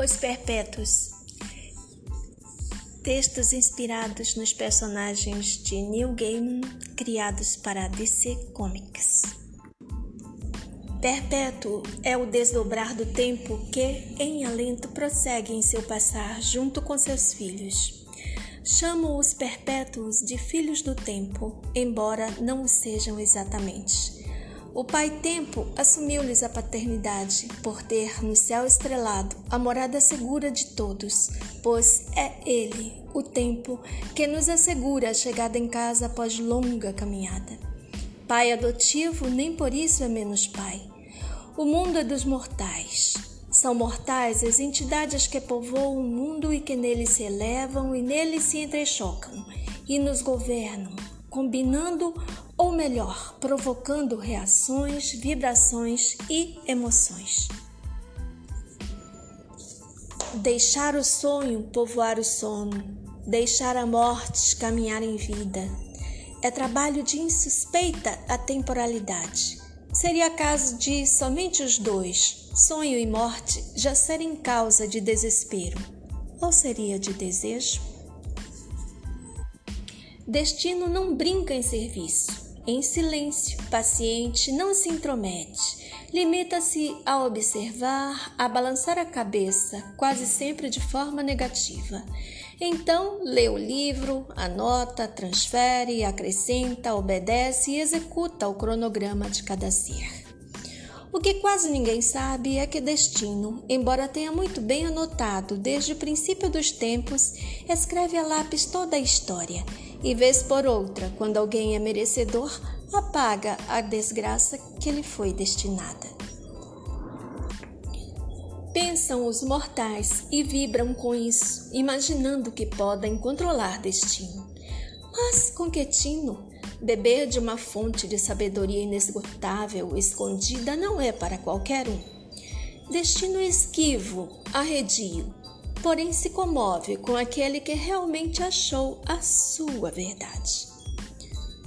Os Perpétuos. Textos inspirados nos personagens de Neil Gaiman criados para DC Comics. Perpétuo é o desdobrar do tempo que, em alento, prossegue em seu passar junto com seus filhos. Chamo os perpétuos de filhos do tempo, embora não o sejam exatamente. O Pai Tempo assumiu-lhes a paternidade, por ter no céu estrelado a morada segura de todos, pois é Ele, o Tempo, que nos assegura a chegada em casa após longa caminhada. Pai adotivo nem por isso é menos pai. O mundo é dos mortais. São mortais as entidades que povoam o mundo e que nele se elevam e nele se entrechocam e nos governam, combinando ou melhor, provocando reações, vibrações e emoções. Deixar o sonho povoar o sono, deixar a morte caminhar em vida. É trabalho de insuspeita a temporalidade. Seria caso de somente os dois, sonho e morte, já serem causa de desespero. Ou seria de desejo? Destino não brinca em serviço em silêncio, paciente, não se intromete. Limita-se a observar, a balançar a cabeça, quase sempre de forma negativa. Então, lê o livro, anota, transfere, acrescenta, obedece e executa o cronograma de cada ser. O que quase ninguém sabe é que Destino, embora tenha muito bem anotado desde o princípio dos tempos, escreve a lápis toda a história e, vez por outra, quando alguém é merecedor, apaga a desgraça que lhe foi destinada. Pensam os mortais e vibram com isso, imaginando que podem controlar destino. Mas com que tino? Beber de uma fonte de sabedoria inesgotável, escondida, não é para qualquer um. Destino esquivo, arredio, porém se comove com aquele que realmente achou a sua verdade.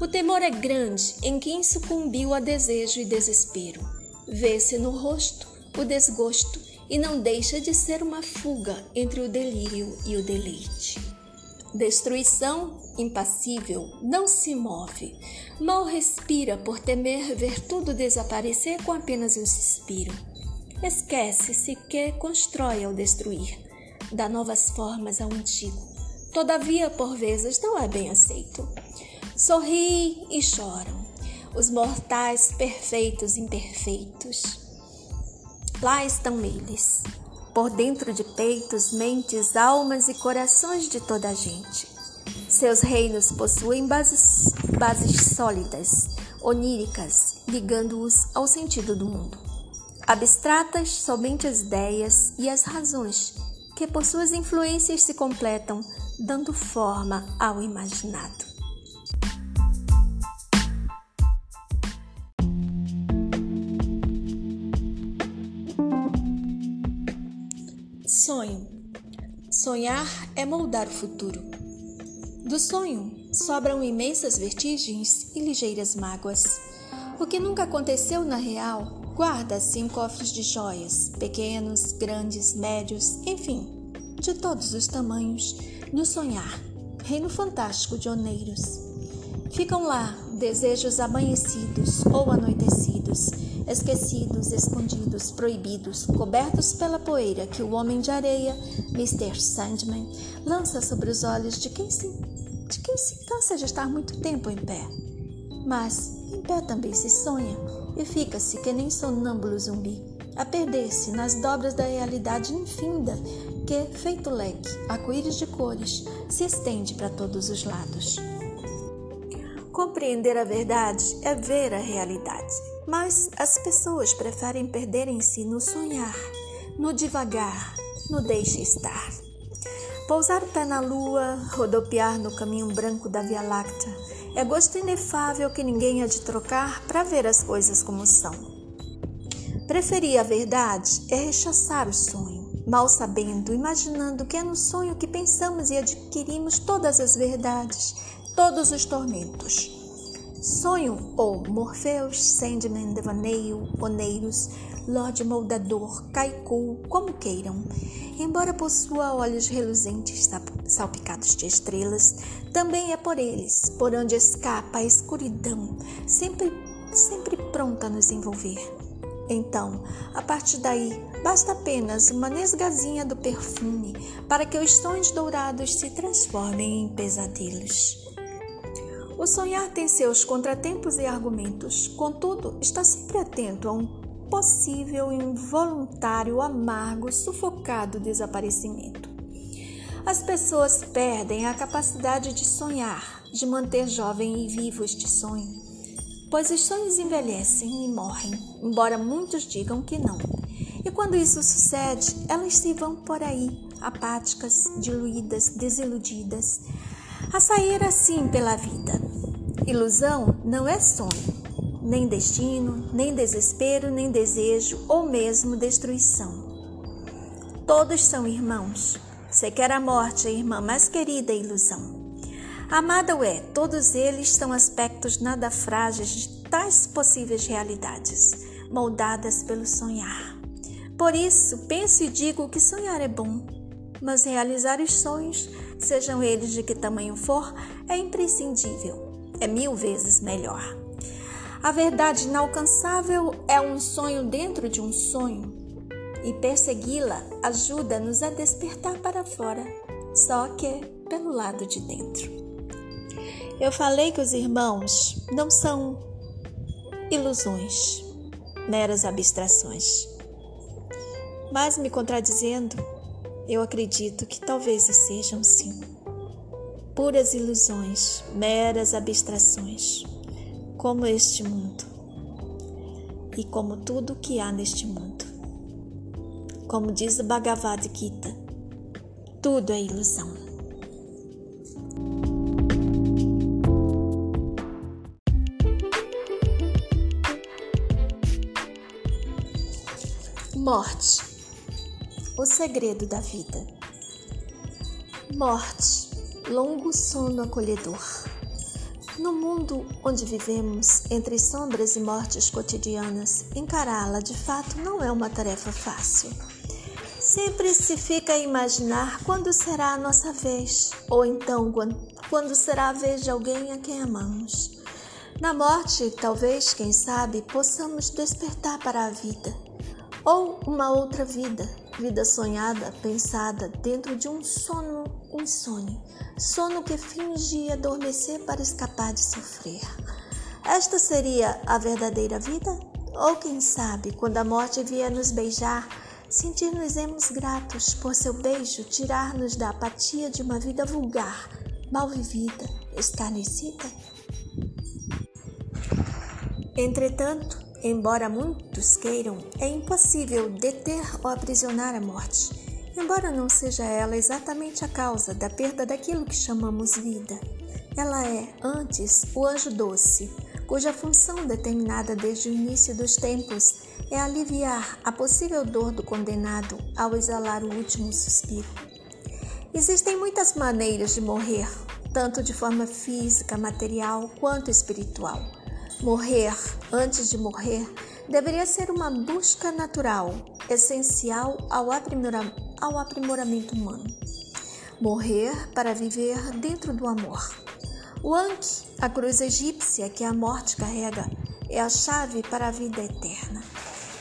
O temor é grande em quem sucumbiu a desejo e desespero. Vê-se no rosto o desgosto e não deixa de ser uma fuga entre o delírio e o deleite. Destruição impassível não se move, mal respira por temer ver tudo desaparecer com apenas um suspiro. Esquece-se que constrói ao destruir, dá novas formas ao antigo. Todavia, por vezes, não é bem aceito. Sorri e choram, os mortais perfeitos imperfeitos. Lá estão eles, por dentro de peitos, mentes, almas e corações de toda a gente. Seus reinos possuem bases, bases sólidas, oníricas, ligando-os ao sentido do mundo. Abstratas somente as ideias e as razões, que por suas influências se completam, dando forma ao imaginado. Sonho. Sonhar é moldar o futuro. Do sonho sobram imensas vertigens e ligeiras mágoas. O que nunca aconteceu na real guarda-se em cofres de joias, pequenos, grandes, médios, enfim, de todos os tamanhos, no sonhar, reino fantástico de oneiros. Ficam lá desejos amanhecidos ou anoitecidos esquecidos, escondidos, proibidos, cobertos pela poeira que o homem de areia, Mr. Sandman, lança sobre os olhos de quem se, de quem se cansa de estar muito tempo em pé. Mas em pé também se sonha e fica-se que nem sonâmbulo zumbi, a perder-se nas dobras da realidade infinda que, feito leque, arco-íris de cores, se estende para todos os lados. Compreender a verdade é ver a realidade, mas as pessoas preferem perderem-se no sonhar, no devagar, no deixe estar. Pousar o pé na lua, rodopiar no caminho branco da Via Láctea, é gosto inefável que ninguém há de trocar para ver as coisas como são. Preferir a verdade é rechaçar o sonho, mal sabendo, imaginando que é no sonho que pensamos e adquirimos todas as verdades todos os tormentos. Sonho ou Morpheus, Sandman, Devaneio, Oneiros, Lorde Moldador, Kaiku, como queiram. Embora possua olhos reluzentes salpicados de estrelas, também é por eles, por onde escapa a escuridão, sempre, sempre pronta a nos envolver. Então, a partir daí, basta apenas uma nesgazinha do perfume para que os sonhos dourados se transformem em pesadelos. O sonhar tem seus contratempos e argumentos, contudo, está sempre atento a um possível involuntário, amargo, sufocado desaparecimento. As pessoas perdem a capacidade de sonhar, de manter jovem e vivo este sonho, pois os sonhos envelhecem e morrem, embora muitos digam que não. E quando isso sucede, elas se vão por aí, apáticas, diluídas, desiludidas, a sair assim pela vida. Ilusão não é sonho, nem destino, nem desespero, nem desejo ou mesmo destruição. Todos são irmãos. Sequer a morte, a irmã mais querida, é ilusão. Amada o é, todos eles são aspectos nada frágeis de tais possíveis realidades, moldadas pelo sonhar. Por isso, penso e digo que sonhar é bom, mas realizar os sonhos, sejam eles de que tamanho for, é imprescindível, é mil vezes melhor. A verdade inalcançável é um sonho dentro de um sonho, e persegui-la ajuda-nos a despertar para fora, só que pelo lado de dentro. Eu falei que os irmãos não são ilusões, meras abstrações. Mas me contradizendo, eu acredito que talvez sejam sim. Puras ilusões, meras abstrações como este mundo e como tudo que há neste mundo. Como diz o Bhagavad Gita, tudo é ilusão. Morte o segredo da vida. Morte, longo sono acolhedor. No mundo onde vivemos, entre sombras e mortes cotidianas, encará-la de fato não é uma tarefa fácil. Sempre se fica a imaginar quando será a nossa vez, ou então quando será a vez de alguém a quem amamos. Na morte, talvez, quem sabe, possamos despertar para a vida, ou uma outra vida, vida sonhada, pensada dentro de um sono insone, sono que finge adormecer para escapar de sofrer. Esta seria a verdadeira vida? Ou quem sabe, quando a morte vier nos beijar, sentir-nos-emos gratos por seu beijo tirar-nos da apatia de uma vida vulgar, mal vivida, escarnecida? Entretanto, embora muitos queiram, é impossível deter ou aprisionar a morte embora não seja ela exatamente a causa da perda daquilo que chamamos vida. Ela é, antes, o anjo doce, cuja função determinada desde o início dos tempos é aliviar a possível dor do condenado ao exalar o último suspiro. Existem muitas maneiras de morrer, tanto de forma física, material quanto espiritual. Morrer antes de morrer deveria ser uma busca natural, essencial ao aprimoramento ao aprimoramento humano. Morrer para viver dentro do amor. O Ankh, a cruz egípcia que a morte carrega, é a chave para a vida eterna.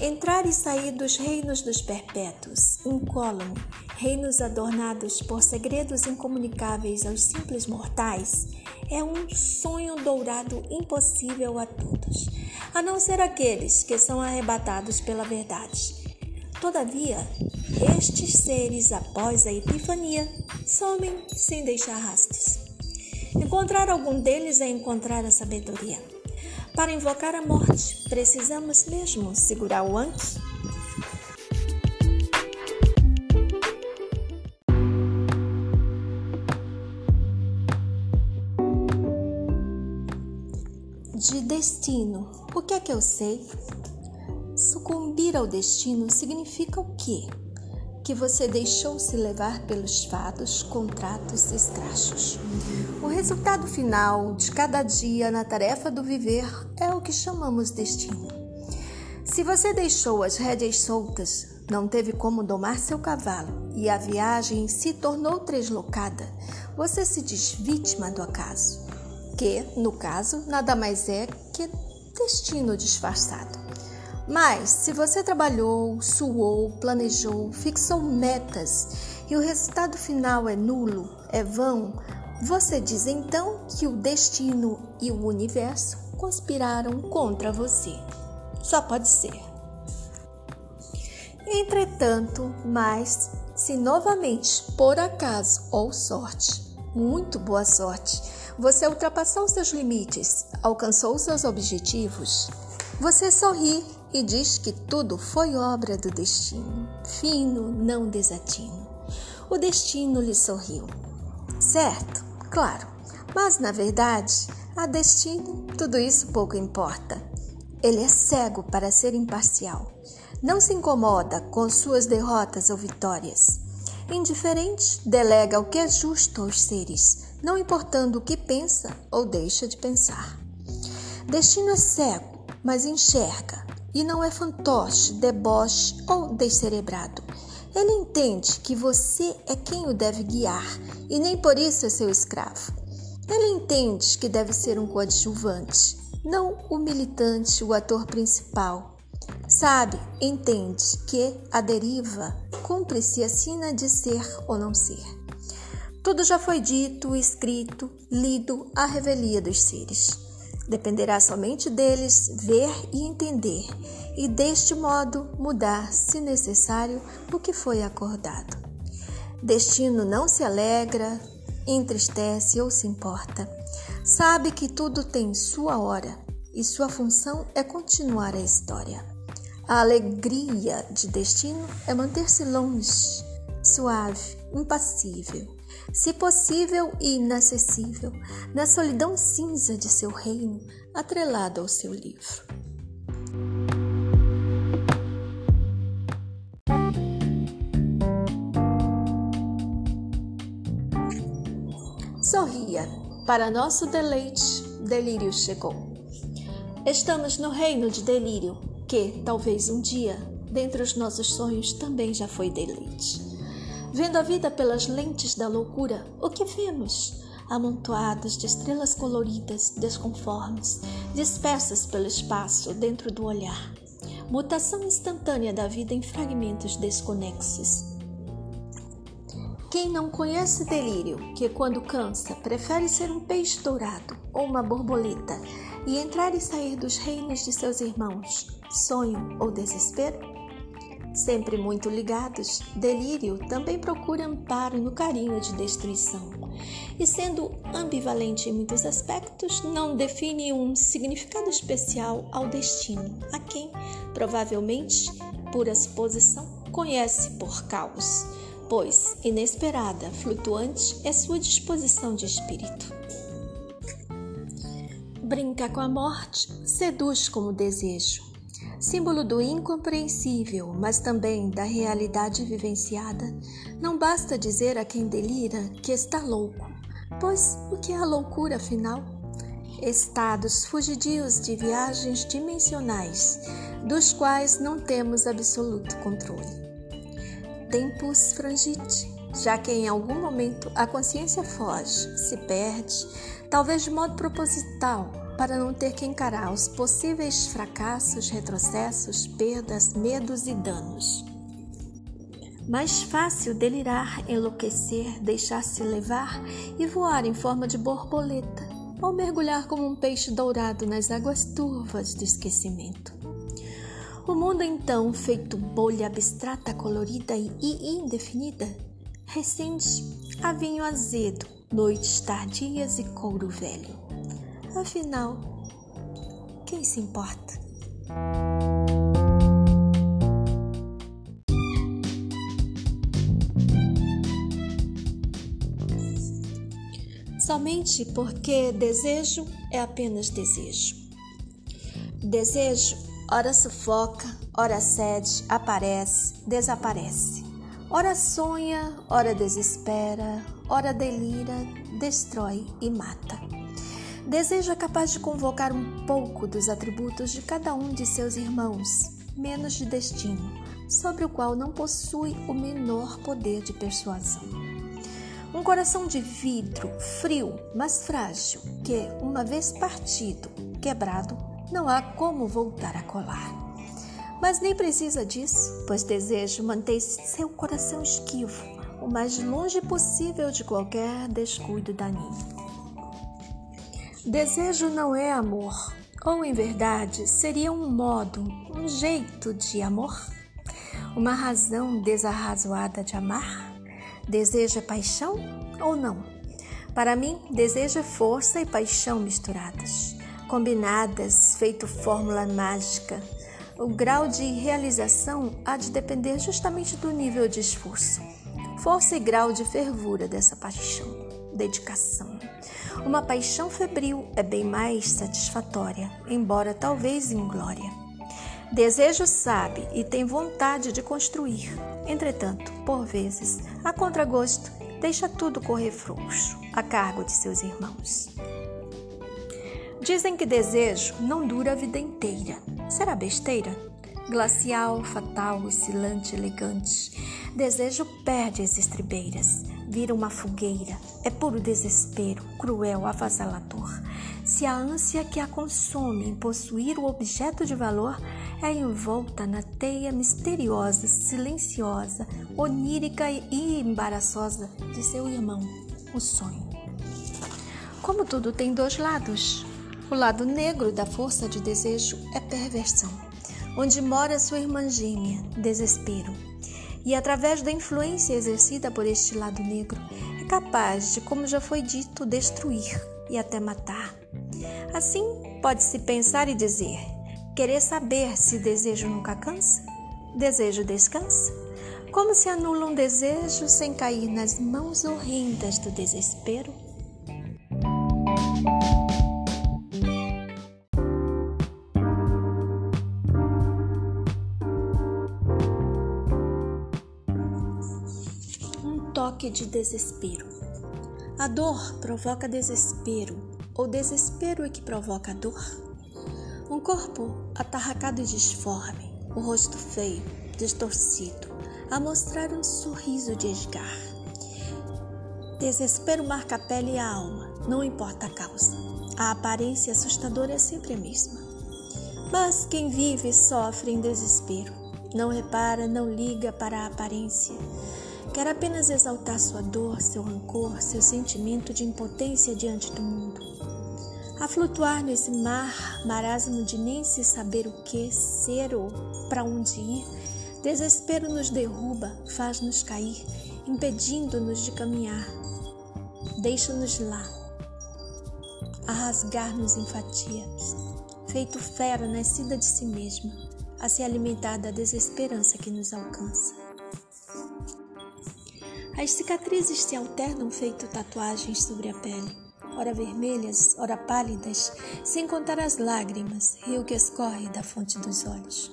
Entrar e sair dos reinos dos perpétuos, incólume, reinos adornados por segredos incomunicáveis aos simples mortais, é um sonho dourado impossível a todos, a não ser aqueles que são arrebatados pela verdade. Todavia, estes seres, após a epifania, somem sem deixar rastros. Encontrar algum deles é encontrar a sabedoria. Para invocar a morte, precisamos mesmo segurar o antes? De destino, o que é que eu sei? Sucumbir ao destino significa o quê? que você deixou se levar pelos fados, contratos e escrachos. O resultado final de cada dia na tarefa do viver é o que chamamos destino. Se você deixou as rédeas soltas, não teve como domar seu cavalo e a viagem se tornou deslocada, você se diz vítima do acaso, que, no caso, nada mais é que destino disfarçado. Mas se você trabalhou, suou, planejou, fixou metas e o resultado final é nulo, é vão, você diz então que o destino e o universo conspiraram contra você. Só pode ser. Entretanto, mas se novamente, por acaso ou sorte, muito boa sorte, você ultrapassou seus limites, alcançou seus objetivos, você sorri e diz que tudo foi obra do destino, fino, não desatino. O destino lhe sorriu. Certo, claro, mas na verdade, a destino tudo isso pouco importa. Ele é cego para ser imparcial. Não se incomoda com suas derrotas ou vitórias. Indiferente, delega o que é justo aos seres, não importando o que pensa ou deixa de pensar. Destino é cego, mas enxerga, e não é fantoche, deboche ou descerebrado. Ele entende que você é quem o deve guiar e nem por isso é seu escravo. Ele entende que deve ser um coadjuvante, não o militante, o ator principal. Sabe, entende que a deriva cumpre-se acima de ser ou não ser. Tudo já foi dito, escrito, lido à revelia dos seres. Dependerá somente deles ver e entender, e deste modo mudar, se necessário, o que foi acordado. Destino não se alegra, entristece ou se importa. Sabe que tudo tem sua hora e sua função é continuar a história. A alegria de destino é manter-se longe, suave, impassível se possível e inacessível, na solidão cinza de seu reino, atrelado ao seu livro. Sorria, para nosso deleite, delírio chegou. Estamos no reino de delírio, que, talvez um dia, dentre os nossos sonhos, também já foi deleite. Vendo a vida pelas lentes da loucura, o que vemos? Amontoados de estrelas coloridas, desconformes, dispersas pelo espaço dentro do olhar. Mutação instantânea da vida em fragmentos desconexos. Quem não conhece delírio, que quando cansa prefere ser um peixe dourado ou uma borboleta e entrar e sair dos reinos de seus irmãos, sonho ou desespero? Sempre muito ligados, Delírio também procura amparo no carinho de destruição. E sendo ambivalente em muitos aspectos, não define um significado especial ao destino, a quem, provavelmente, pura suposição, conhece por caos, pois inesperada, flutuante é sua disposição de espírito. Brinca com a morte, seduz como desejo símbolo do incompreensível, mas também da realidade vivenciada, não basta dizer a quem delira que está louco, pois o que é a loucura afinal? Estados fugidios de viagens dimensionais, dos quais não temos absoluto controle. Tempus frangite, já que em algum momento a consciência foge, se perde, talvez de modo proposital, para não ter que encarar os possíveis fracassos, retrocessos, perdas, medos e danos. Mais fácil delirar, enlouquecer, deixar-se levar e voar em forma de borboleta, ou mergulhar como um peixe dourado nas águas turvas do esquecimento. O mundo então, feito bolha abstrata, colorida e indefinida, recente a vinho azedo, noites tardias e couro velho. Afinal, quem se importa? Somente porque desejo é apenas desejo. Desejo, ora sufoca, ora cede, aparece, desaparece. Ora sonha, ora desespera, ora delira, destrói e mata. Desejo é capaz de convocar um pouco dos atributos de cada um de seus irmãos, menos de destino, sobre o qual não possui o menor poder de persuasão. Um coração de vidro, frio, mas frágil, que, uma vez partido, quebrado, não há como voltar a colar. Mas nem precisa disso, pois desejo manter seu coração esquivo, o mais longe possível de qualquer descuido daninho. Desejo não é amor, ou em verdade seria um modo, um jeito de amor? Uma razão desarrazoada de amar? Desejo é paixão ou não? Para mim, desejo é força e paixão misturadas, combinadas, feito fórmula mágica. O grau de realização há de depender justamente do nível de esforço, força e grau de fervura dessa paixão, dedicação. Uma paixão febril é bem mais satisfatória, embora talvez inglória. Desejo sabe e tem vontade de construir. Entretanto, por vezes, a contragosto, deixa tudo correr frouxo, a cargo de seus irmãos. Dizem que desejo não dura a vida inteira. Será besteira? Glacial, fatal, oscilante, elegante. Desejo perde as estribeiras vira uma fogueira. É puro desespero, cruel, avassalador. Se a ânsia que a consome em possuir o objeto de valor é envolta na teia misteriosa, silenciosa, onírica e embaraçosa de seu irmão, o sonho. Como tudo tem dois lados, o lado negro da força de desejo é perversão, onde mora sua irmã gêmea, desespero e, através da influência exercida por este lado negro, é capaz de, como já foi dito, destruir e até matar. Assim, pode-se pensar e dizer: querer saber se desejo nunca cansa? Desejo descansa? Como se anula um desejo sem cair nas mãos horrendas do desespero? De desespero. A dor provoca desespero, ou desespero é que provoca a dor? Um corpo atarracado e disforme, o rosto feio, distorcido, a mostrar um sorriso de esgar. Desespero marca a pele e a alma, não importa a causa. A aparência assustadora é sempre a mesma. Mas quem vive sofre em desespero, não repara, não liga para a aparência Quer apenas exaltar sua dor, seu rancor, seu sentimento de impotência diante do mundo. A flutuar nesse mar, marasmo de nem se saber o que ser ou para onde ir, desespero nos derruba, faz-nos cair, impedindo-nos de caminhar. Deixa-nos lá, a rasgar-nos em fatias, feito fera nascida de si mesma, a se alimentar da desesperança que nos alcança. As cicatrizes se alternam feito tatuagens sobre a pele, ora vermelhas, ora pálidas, sem contar as lágrimas, rio que escorre da fonte dos olhos.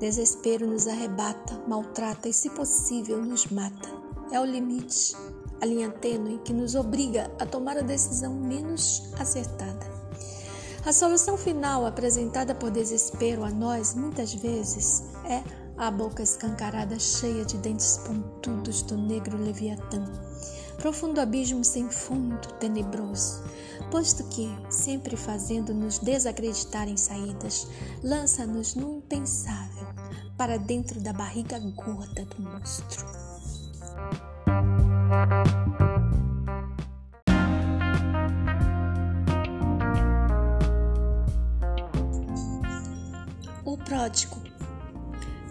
Desespero nos arrebata, maltrata e, se possível, nos mata. É o limite, a linha tênue que nos obriga a tomar a decisão menos acertada. A solução final apresentada por desespero a nós, muitas vezes, é a boca escancarada cheia de dentes pontudos do negro leviatã, profundo abismo sem fundo, tenebroso, posto que, sempre fazendo-nos desacreditar em saídas, lança-nos no impensável, para dentro da barriga gorda do monstro. O pródigo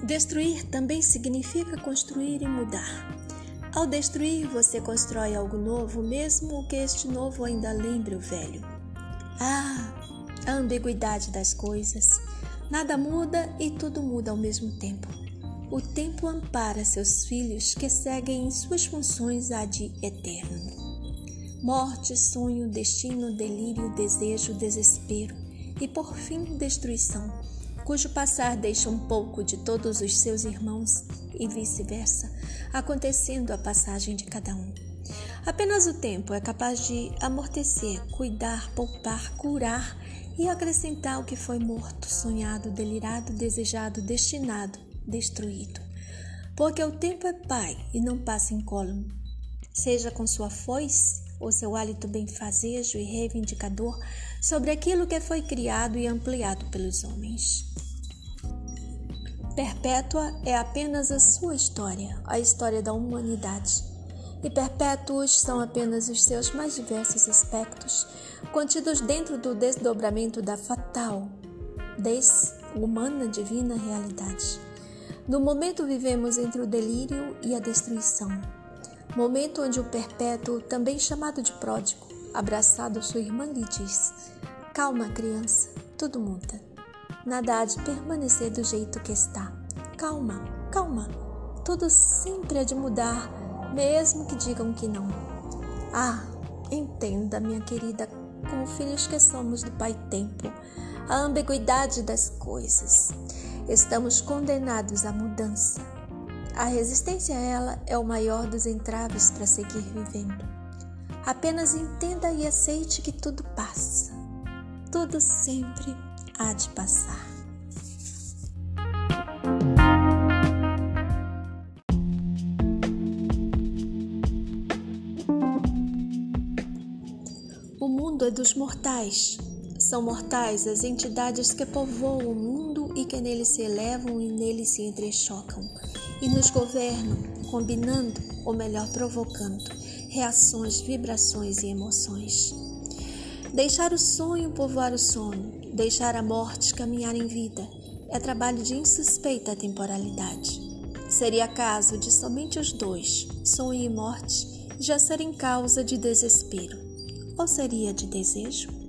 Destruir também significa construir e mudar. Ao destruir, você constrói algo novo, mesmo que este novo ainda lembre o velho. Ah, a ambiguidade das coisas. Nada muda e tudo muda ao mesmo tempo. O tempo ampara seus filhos que seguem em suas funções a de eterno. Morte, sonho, destino, delírio, desejo, desespero e por fim destruição cujo passar deixa um pouco de todos os seus irmãos, e vice-versa, acontecendo a passagem de cada um. Apenas o tempo é capaz de amortecer, cuidar, poupar, curar e acrescentar o que foi morto, sonhado, delirado, desejado, destinado, destruído. Porque o tempo é pai e não passa incólume. Seja com sua foice ou seu hálito benfazejo e reivindicador sobre aquilo que foi criado e ampliado pelos homens. Perpétua é apenas a sua história, a história da humanidade. E perpétuos são apenas os seus mais diversos aspectos, contidos dentro do desdobramento da fatal, des-humana divina realidade. No momento vivemos entre o delírio e a destruição, momento onde o perpétuo, também chamado de pródigo, abraçado sua irmã, lhe diz: Calma, criança, tudo muda. Nada há de permanecer do jeito que está. Calma, calma, tudo sempre há de mudar, mesmo que digam que não. Ah, entenda, minha querida, como filhos que somos do Pai Tempo, a ambiguidade das coisas. Estamos condenados à mudança a resistência a ela é o maior dos entraves para seguir vivendo. Apenas entenda e aceite que tudo passa. Tudo sempre há de passar. O mundo é dos mortais. São mortais as entidades que povoam o mundo e que nele se elevam e nele se entrechocam e nos governam, combinando, ou melhor, provocando, reações, vibrações e emoções. Deixar o sonho povoar o sono, deixar a morte caminhar em vida, é trabalho de insuspeita temporalidade. Seria caso de somente os dois, sonho e morte, já serem causa de desespero, ou seria de desejo?